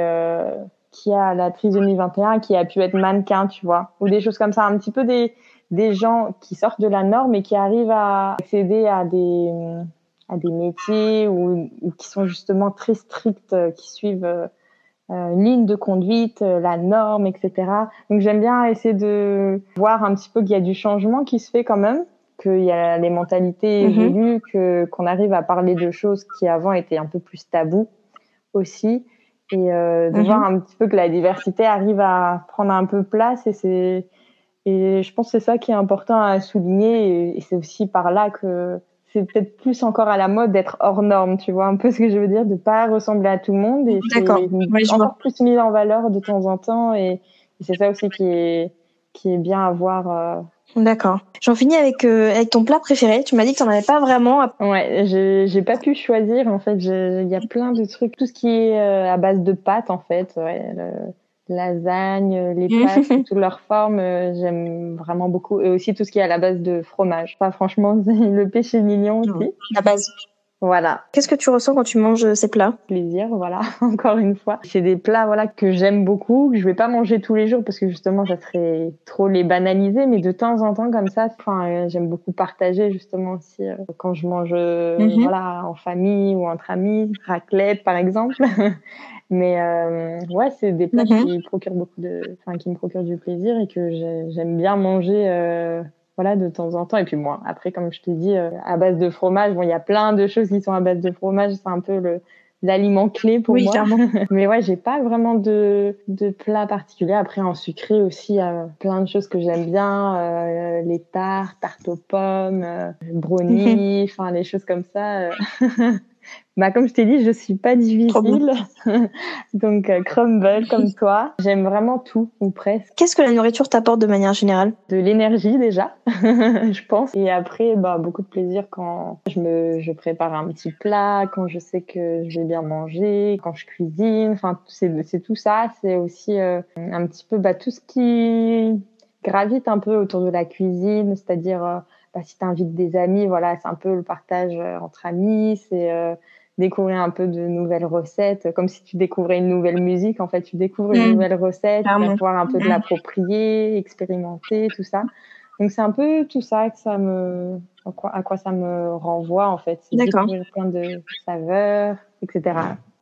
qui a la trisomie 21 qui a pu être mannequin, tu vois, ou des choses comme ça, un petit peu des des gens qui sortent de la norme et qui arrivent à accéder à des à des métiers ou, ou qui sont justement très stricts, qui suivent euh, ligne de conduite, euh, la norme, etc. Donc j'aime bien essayer de voir un petit peu qu'il y a du changement qui se fait quand même, qu'il y a les mentalités mhm. évoluent, que qu'on arrive à parler de choses qui avant étaient un peu plus tabous aussi, et euh, de mhm. voir un petit peu que la diversité arrive à prendre un peu place et c'est et je pense que c'est ça qui est important à souligner et c'est aussi par là que c'est peut-être plus encore à la mode d'être hors norme, tu vois, un peu ce que je veux dire, de pas ressembler à tout le monde et c'est encore plus mis en valeur de temps en temps et, c'est ça aussi qui est qui est bien à voir euh, D'accord. J'en finis avec euh, avec ton plat préféré. Tu m'as dit que t'en avais pas vraiment. Ouais, j'ai j'ai pas pu choisir en fait. Il y a plein de trucs, tout ce qui est euh, à base de pâtes en fait. Ouais, le, lasagne, les pâtes, toutes leurs formes, euh, j'aime vraiment beaucoup. Et aussi tout ce qui est à la base de fromage. Enfin, franchement, le péché mignon aussi. La base. Voilà. Qu'est-ce que tu ressens quand tu manges ces plats? Plaisir, voilà, encore une fois. C'est des plats voilà que j'aime beaucoup, que je vais pas manger tous les jours parce que justement ça serait trop les banaliser, mais de temps en temps comme ça, enfin euh, j'aime beaucoup partager justement aussi euh, quand je mange euh, mhm. voilà en famille ou entre amis, raclette par exemple. Mais ouais, c'est des plats mhm. qui procurent beaucoup de enfin qui me procurent du plaisir et que j'aime bien manger voilà de temps en temps. Et puis moi après comme je t'ai dit euh, à base de fromage bon il y a plein de choses qui sont à base de fromage. C'est un peu le l'aliment clé pour oui, moi. mais ouais j'ai pas vraiment de de plat particulier après en sucré aussi il y a plein de choses que j'aime bien euh, les tartes tartes aux pommes euh, brownies enfin les choses comme ça euh. Bah, comme je t'ai dit, je suis pas difficile. Donc, euh, crumble comme toi. J'aime vraiment tout, ou presque. Qu'est-ce que la nourriture t'apporte de manière générale? De l'énergie, déjà, je pense. Et après, bah, beaucoup de plaisir quand je me, je prépare un petit plat, quand je sais que je vais bien manger, quand je cuisine. Enfin, c'est, c'est tout ça. C'est aussi euh, un petit peu, bah, tout ce qui gravite un peu autour de la cuisine, c'est-à-dire, euh, bah, si tu invites des amis, voilà, c'est un peu le partage entre amis, c'est découvrir un peu de nouvelles recettes, comme si tu découvrais une nouvelle musique. En fait, tu découvres une mm. nouvelle recette, tu vas pouvoir un peu de l'approprier, expérimenter, tout ça. Donc c'est un peu tout ça que ça me, à quoi ça me renvoie en fait. Découvrir plein de saveurs, etc.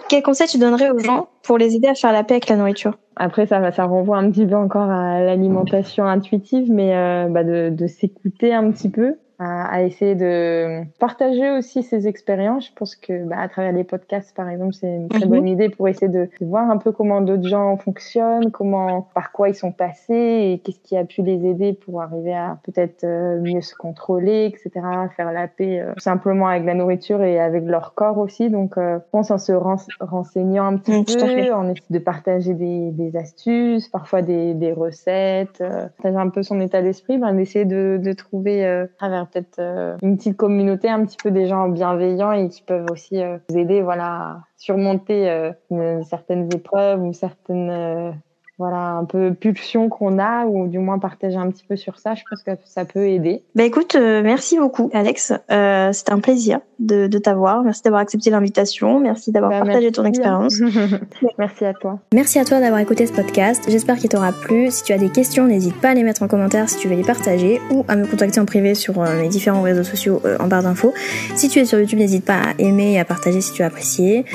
Quel conseil tu donnerais aux gens pour les aider à faire la paix avec la nourriture? Après, ça, ça renvoie un petit peu encore à l'alimentation intuitive, mais euh, bah de, de s'écouter un petit peu, à, essayer de partager aussi ses expériences. Je pense que bah, à travers les podcasts, par exemple, c'est une très bonne mhm. idée pour essayer de, voir un peu comment d'autres gens fonctionnent, comment, par quoi ils sont passés et qu'est-ce qui a pu les aider pour arriver à peut-être euh, mieux se contrôler, etc., faire la paix euh, simplement avec la nourriture et avec leur corps aussi. Donc, euh, je pense en se renseignant un petit peu, en essayant de partager des, des astuces, parfois des, des recettes, partager un peu son état d'esprit, ben, d'essayer de, de trouver à travers peut-être euh, une petite communauté, un petit peu des gens bienveillants et qui peuvent aussi euh, vous aider voilà, à surmonter euh, certaines épreuves ou certaines voilà un peu pulsion qu'on a ou du moins partager un petit peu sur ça je pense que ça peut aider. Bah écoute euh, merci beaucoup Alex. Euh, c'était un plaisir de, de t'avoir. Merci d'avoir accepté l'invitation. Merci d'avoir bah, partagé ton expérience. Merci à toi. Merci à toi d'avoir écouté ce podcast. J'espère qu'il t'aura plu. Si tu as des questions n'hésite pas à les mettre en commentaire si tu veux les partager ou à me contacter en privé sur euh, mes différents réseaux sociaux euh, en barre d'infos. Si tu es sur YouTube n'hésite pas à aimer et à partager si tu as apprécié.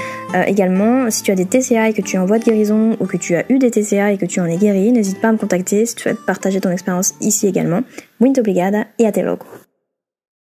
Également si tu as des TCA et que tu es en voie de guérison ou que tu as eu des TCA et que tu en es guéri, n'hésite pas à me contacter si tu souhaites partager ton expérience ici également. Muito obrigada et à te logo.